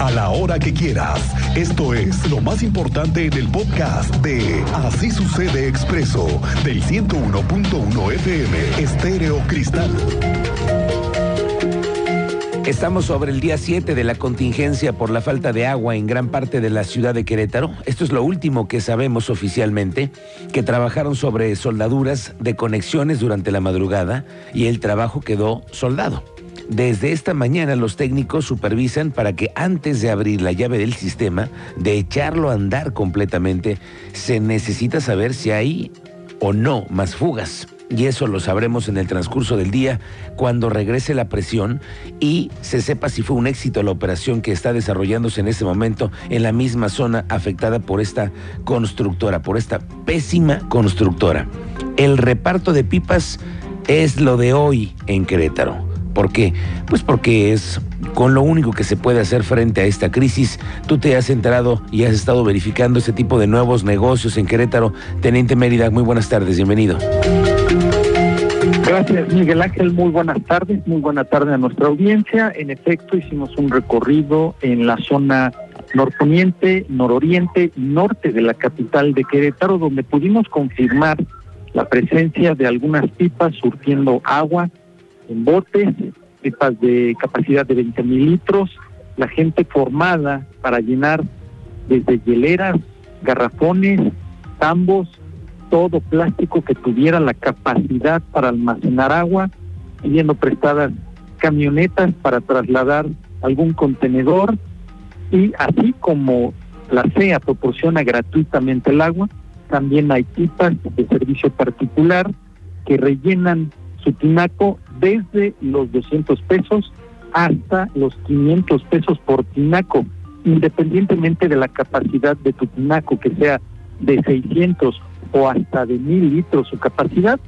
a la hora que quieras. Esto es lo más importante en el podcast de Así sucede expreso del 101.1 FM Estéreo Cristal. Estamos sobre el día 7 de la contingencia por la falta de agua en gran parte de la ciudad de Querétaro. Esto es lo último que sabemos oficialmente, que trabajaron sobre soldaduras de conexiones durante la madrugada y el trabajo quedó soldado. Desde esta mañana los técnicos supervisan para que antes de abrir la llave del sistema, de echarlo a andar completamente, se necesita saber si hay o no más fugas. Y eso lo sabremos en el transcurso del día cuando regrese la presión y se sepa si fue un éxito la operación que está desarrollándose en este momento en la misma zona afectada por esta constructora, por esta pésima constructora. El reparto de pipas es lo de hoy en Querétaro. ¿Por qué? Pues porque es con lo único que se puede hacer frente a esta crisis. Tú te has enterado y has estado verificando ese tipo de nuevos negocios en Querétaro. Teniente Mérida, muy buenas tardes, bienvenido. Gracias, Miguel Ángel. Muy buenas tardes. Muy buena tarde a nuestra audiencia. En efecto, hicimos un recorrido en la zona norponiente, nororiente y norte de la capital de Querétaro, donde pudimos confirmar la presencia de algunas pipas surtiendo agua en botes, pipas de capacidad de 20 mil litros, la gente formada para llenar desde hieleras, garrafones, tambos, todo plástico que tuviera la capacidad para almacenar agua, pidiendo prestadas camionetas para trasladar algún contenedor y así como la CEA proporciona gratuitamente el agua, también hay pipas de servicio particular que rellenan su tinaco desde los 200 pesos hasta los 500 pesos por tinaco, independientemente de la capacidad de tu tinaco, que sea de 600 o hasta de 1000 litros su capacidad,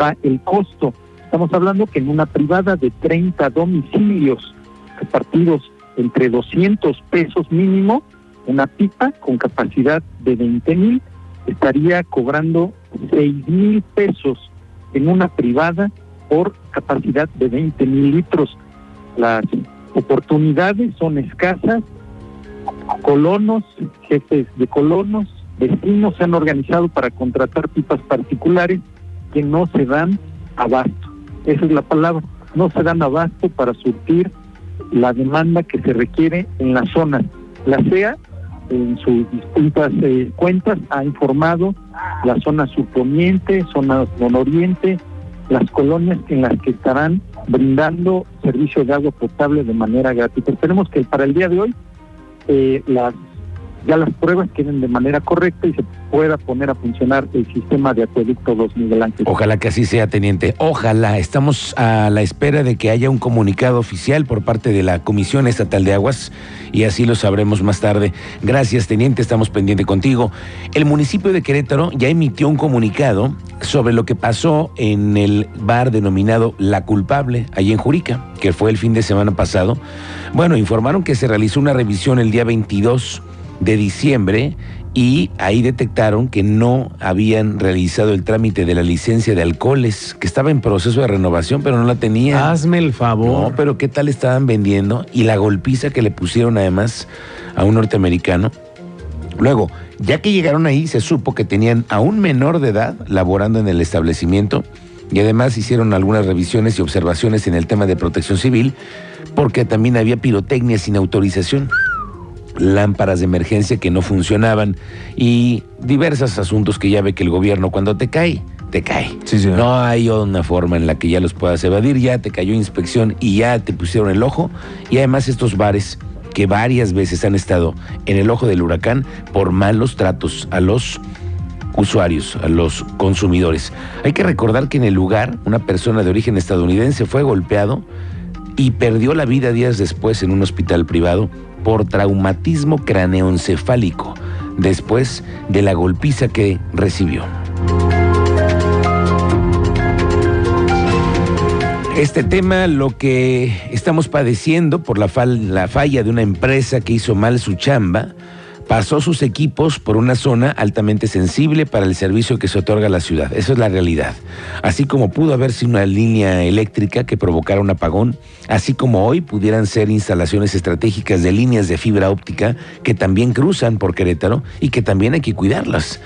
va el costo. Estamos hablando que en una privada de 30 domicilios repartidos entre 200 pesos mínimo, una pipa con capacidad de 20 mil estaría cobrando 6 mil pesos en una privada por capacidad de 20 mil litros. Las oportunidades son escasas. Colonos, jefes de colonos, vecinos se han organizado para contratar pipas particulares que no se dan abasto. Esa es la palabra. No se dan abasto para surtir la demanda que se requiere en la zona. La CEA, en sus distintas eh, cuentas, ha informado la zona surponiente, zona nororiente, las colonias en las que estarán brindando servicio de agua potable de manera gratuita. Esperemos que para el día de hoy eh, las ya las pruebas queden de manera correcta y se pueda poner a funcionar el sistema de acueducto 2 Miguel. Ojalá que así sea, teniente. Ojalá. Estamos a la espera de que haya un comunicado oficial por parte de la Comisión Estatal de Aguas y así lo sabremos más tarde. Gracias, teniente. Estamos pendientes contigo. El municipio de Querétaro ya emitió un comunicado sobre lo que pasó en el bar denominado La Culpable, allí en Jurica, que fue el fin de semana pasado. Bueno, informaron que se realizó una revisión el día 22 de diciembre y ahí detectaron que no habían realizado el trámite de la licencia de alcoholes, que estaba en proceso de renovación, pero no la tenían. Hazme el favor. No, pero ¿qué tal estaban vendiendo? Y la golpiza que le pusieron además a un norteamericano. Luego, ya que llegaron ahí, se supo que tenían a un menor de edad laborando en el establecimiento y además hicieron algunas revisiones y observaciones en el tema de protección civil, porque también había pirotecnia sin autorización lámparas de emergencia que no funcionaban y diversos asuntos que ya ve que el gobierno cuando te cae, te cae. no hay una forma en la que ya los puedas evadir, ya te cayó inspección y ya te pusieron el ojo y además estos bares que varias veces han estado en el ojo del huracán por malos tratos a los usuarios, a los consumidores. Hay que recordar que en el lugar una persona de origen estadounidense fue golpeado y perdió la vida días después en un hospital privado por traumatismo craneoencefálico después de la golpiza que recibió. Este tema, lo que estamos padeciendo por la, la, falla de una empresa que hizo mal su chamba, pasó sus equipos por una zona altamente sensible para el servicio que se otorga a la ciudad. Esa es la realidad. Así como pudo haber sido una línea eléctrica que provocara un apagón, así como hoy pudieran ser instalaciones estratégicas de líneas de fibra óptica que también cruzan por Querétaro y que también hay que cuidarlas.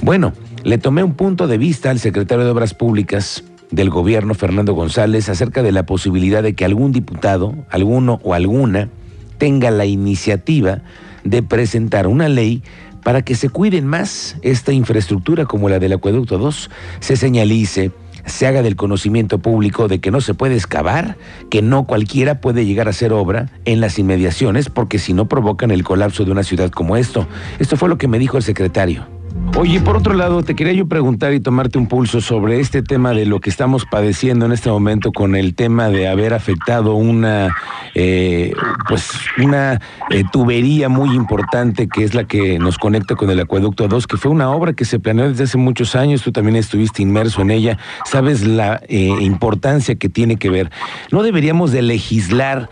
Bueno, le tomé un punto de vista al secretario de Obras Públicas del gobierno, Fernando González, acerca de la posibilidad de que algún diputado, alguno o alguna, tenga la iniciativa de presentar una ley para que se cuiden más esta infraestructura como la del Acueducto 2, se señalice, se haga del conocimiento público de que no se puede excavar, que no cualquiera puede llegar a hacer obra en las inmediaciones, porque si no provocan el colapso de una ciudad como esto. Esto fue lo que me dijo el secretario. Oye, por otro lado, te quería yo preguntar y tomarte un pulso sobre este tema de lo que estamos padeciendo en este momento con el tema de haber afectado una, eh, pues, una eh, tubería muy importante que es la que nos conecta con el acueducto 2, que fue una obra que se planeó desde hace muchos años. Tú también estuviste inmerso en ella. Sabes la eh, importancia que tiene que ver. No deberíamos de legislar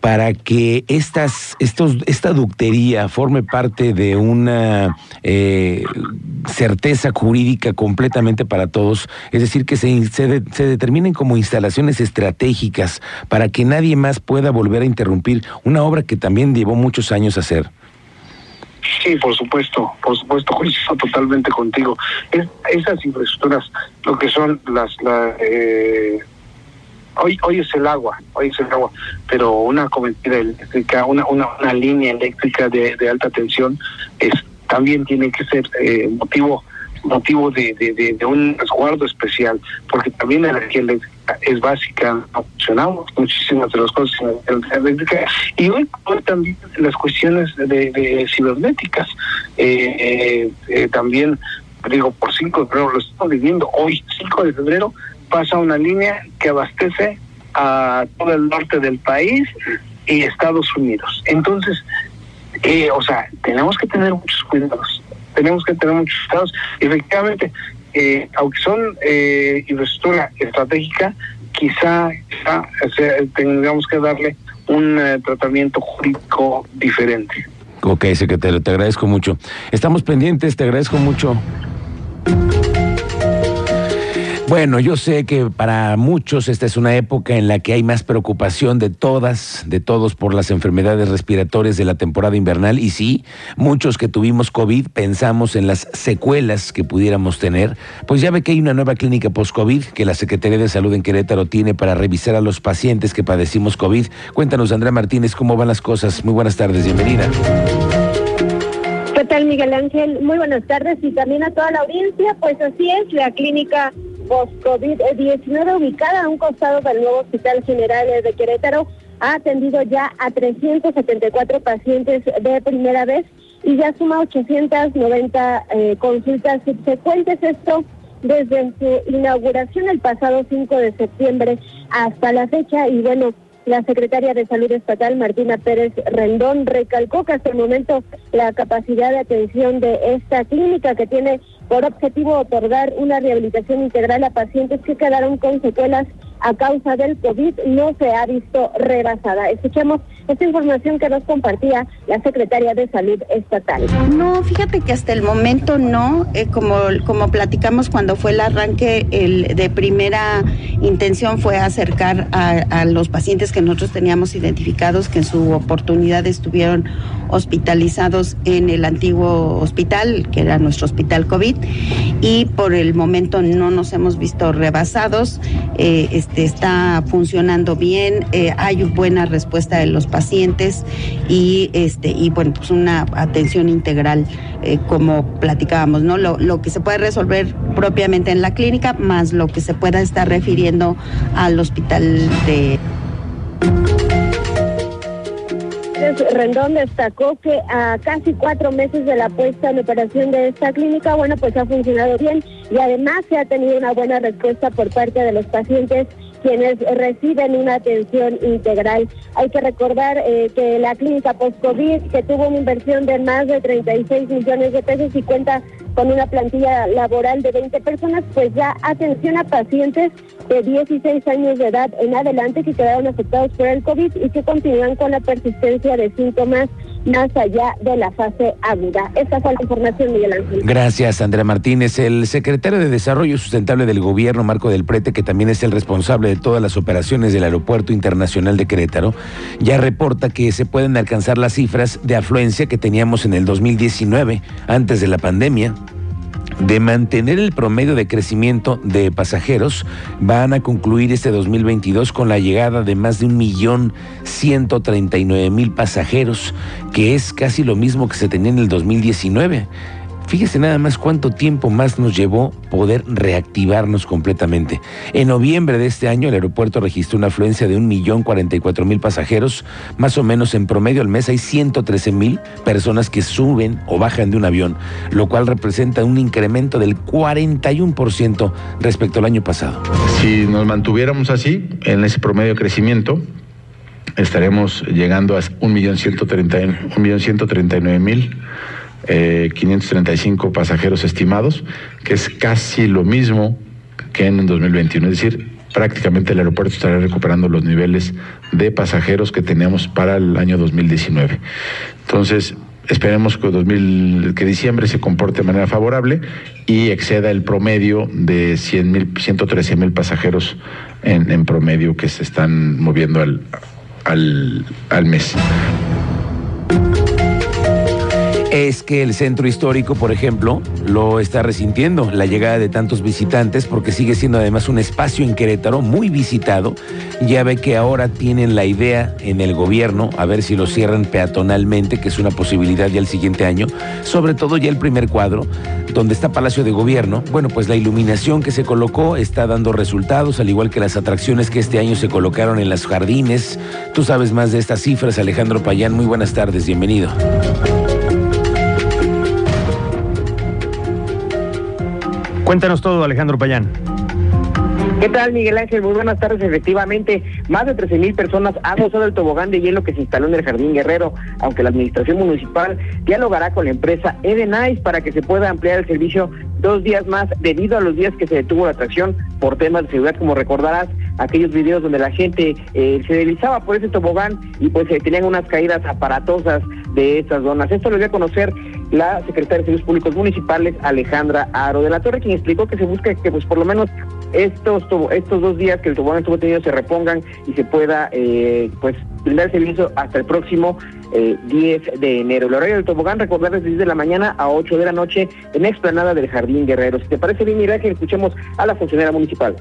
para que estas, estos, esta ductería forme parte de una eh, certeza jurídica completamente para todos, es decir, que se, se, se, determinen como instalaciones estratégicas para que nadie más pueda volver a interrumpir una obra que también llevó muchos años hacer. Sí, por supuesto, por supuesto, coincido totalmente contigo. Es, esas infraestructuras, lo que son las, la, eh, hoy hoy es el agua, hoy es el agua, pero una cometida eléctrica, una, línea eléctrica de, alta tensión es también tiene que ser eh, motivo motivo de, un resguardo especial, porque también la energía eléctrica es básica, no funcionamos muchísimas de las cosas en la eléctrica, y hoy, también las cuestiones de cibernéticas, eh, eh, eh, también, digo, por 5 de febrero, lo estamos viviendo hoy, 5 de febrero, pasa una línea que abastece a todo el norte del país y Estados Unidos. Entonces, eh, o sea, tenemos que tener muchos cuidados, tenemos que tener muchos cuidados. Efectivamente, eh, aunque son eh, infraestructura estratégica, quizá, quizá o sea, tengamos que darle un uh, tratamiento jurídico diferente. Ok, secretario, te agradezco mucho. Estamos pendientes, te agradezco mucho. Bueno, yo sé que para muchos esta es una época en la que hay más preocupación de todas, de todos por las enfermedades respiratorias de la temporada invernal y sí, muchos que tuvimos COVID pensamos en las secuelas que pudiéramos tener, pues ya ve que hay una nueva clínica post-COVID que la Secretaría de Salud en Querétaro tiene para revisar a los pacientes que padecimos COVID. Cuéntanos, Andrea Martínez, cómo van las cosas. Muy buenas tardes, bienvenida. ¿Qué tal, Miguel Ángel? Muy buenas tardes y también a toda la audiencia. Pues así es, la clínica post-COVID-19 ubicada a un costado del nuevo Hospital General de Querétaro ha atendido ya a 374 pacientes de primera vez y ya suma 890 eh, consultas subsecuentes. Esto desde su inauguración el pasado 5 de septiembre hasta la fecha y bueno, la secretaria de Salud Estatal, Martina Pérez Rendón, recalcó que hasta el momento la capacidad de atención de esta clínica que tiene por objetivo otorgar una rehabilitación integral a pacientes que quedaron con secuelas a causa del COVID no se ha visto rebasada. Escuchemos esta información que nos compartía la secretaria de Salud Estatal. No, fíjate que hasta el momento no, eh, como, como platicamos cuando fue el arranque, el de primera intención fue acercar a, los pacientes que nosotros teníamos identificados que en su oportunidad estuvieron hospitalizados en el antiguo hospital, que era nuestro hospital COVID, y por el momento no nos hemos visto rebasados. Eh, este, está funcionando bien, eh, hay buena respuesta de los pacientes y, este, y bueno, pues una atención integral, eh, como platicábamos, ¿no? Lo, lo que se puede resolver propiamente en la clínica, más lo que se pueda estar refiriendo al hospital de. Rendón destacó que a casi cuatro meses de la puesta en operación de esta clínica, bueno, pues ha funcionado bien y además se ha tenido una buena respuesta por parte de los pacientes quienes reciben una atención integral. Hay que recordar eh, que la clínica post-COVID, que tuvo una inversión de más de 36 millones de pesos y cuenta con una plantilla laboral de 20 personas, pues ya atención a pacientes de 16 años de edad en adelante que quedaron afectados por el COVID y que continúan con la persistencia de síntomas más allá de la fase aguda. Esta fue la información, Miguel Ángel. Gracias, Andrea Martínez. El secretario de Desarrollo Sustentable del Gobierno, Marco del Prete, que también es el responsable de todas las operaciones del Aeropuerto Internacional de Querétaro, ya reporta que se pueden alcanzar las cifras de afluencia que teníamos en el 2019, antes de la pandemia de mantener el promedio de crecimiento de pasajeros, van a concluir este 2022 con la llegada de más de un millón ciento treinta y nueve mil pasajeros, que es casi lo mismo que se tenía en el 2019. Fíjese nada más cuánto tiempo más nos llevó poder reactivarnos completamente. En noviembre de este año el aeropuerto registró una afluencia de 1.044.000 pasajeros, más o menos en promedio al mes hay 113.000 personas que suben o bajan de un avión, lo cual representa un incremento del 41% respecto al año pasado. Si nos mantuviéramos así, en ese promedio de crecimiento, estaremos llegando a 1.139.000 eh, 535 pasajeros estimados, que es casi lo mismo que en 2021. Es decir, prácticamente el aeropuerto estará recuperando los niveles de pasajeros que teníamos para el año 2019. Entonces, esperemos que, 2000, que diciembre se comporte de manera favorable y exceda el promedio de 100 mil, 113 mil pasajeros en, en, promedio que se están moviendo al, al, al mes es que el centro histórico, por ejemplo, lo está resintiendo la llegada de tantos visitantes porque sigue siendo además un espacio en Querétaro muy visitado. Ya ve que ahora tienen la idea en el gobierno a ver si lo cierran peatonalmente, que es una posibilidad ya el siguiente año, sobre todo ya el primer cuadro, donde está Palacio de Gobierno. Bueno, pues la iluminación que se colocó está dando resultados, al igual que las atracciones que este año se colocaron en las jardines. Tú sabes más de estas cifras, Alejandro Payán. Muy buenas tardes, bienvenido. Cuéntanos todo, Alejandro Payán. ¿Qué tal, Miguel Ángel? Muy buenas tardes. Efectivamente, más de 13 mil personas han usado el tobogán de hielo que se instaló en el Jardín Guerrero, aunque la administración municipal dialogará con la empresa Edenice para que se pueda ampliar el servicio dos días más debido a los días que se detuvo la atracción por temas de seguridad, como recordarás, aquellos videos donde la gente eh, se deslizaba por ese tobogán y pues eh, tenían unas caídas aparatosas de estas zonas. Esto lo dio a conocer la secretaria de Servicios Públicos Municipales, Alejandra Aro de la Torre, quien explicó que se busca que pues por lo menos estos estos dos días que el tobogán estuvo tenido se repongan y se pueda eh, pues brindar servicio hasta el próximo eh, 10 de enero. El horario del tobogán, recordar, es de 10 de la mañana a 8 de la noche en explanada del Jardín Guerrero. Si te parece bien, mira que escuchemos a la funcionaria municipal.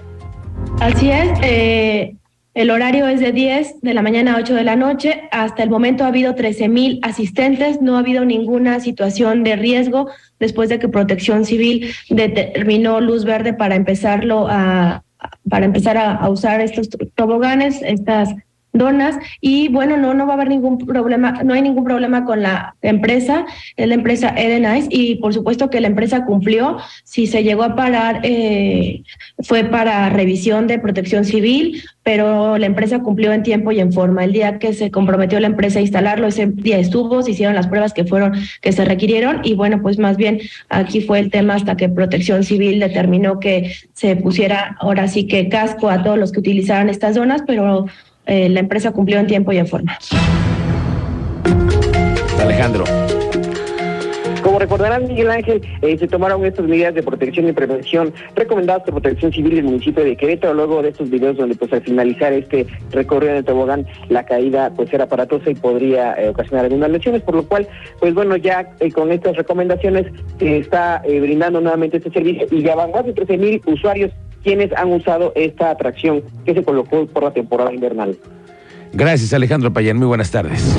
Así es, eh, el horario es de 10 de la mañana a 8 de la noche. Hasta el momento ha habido 13 mil asistentes, no ha habido ninguna situación de riesgo después de que Protección Civil determinó luz verde para empezarlo a para empezar a, usar estos toboganes, estas donas y bueno, no, no va a haber ningún problema, no hay ningún problema con la empresa, es la empresa Edenice y por supuesto que la empresa cumplió, si se llegó a parar eh, fue para revisión de protección civil, pero la empresa cumplió en tiempo y en forma. El día que se comprometió la empresa a instalarlo, ese día estuvo, se hicieron las pruebas que fueron, que se requirieron y bueno, pues más bien aquí fue el tema hasta que protección civil determinó que se pusiera ahora sí que casco a todos los que utilizaran estas zonas, pero eh, la empresa cumplió en tiempo y en forma. Alejandro. Como recordarán, Miguel Ángel, eh, se tomaron estas medidas de protección y prevención recomendadas por Protección Civil del municipio de Querétaro, luego de estos videos donde pues al finalizar este recorrido en el tobogán, la caída pues era aparatosa y podría eh, ocasionar algunas lesiones, por lo cual, pues bueno, ya eh, con estas recomendaciones se está eh, brindando nuevamente este servicio y ya van más de 13 mil usuarios quienes han usado esta atracción que se colocó por la temporada invernal. Gracias, Alejandro Payán. Muy buenas tardes.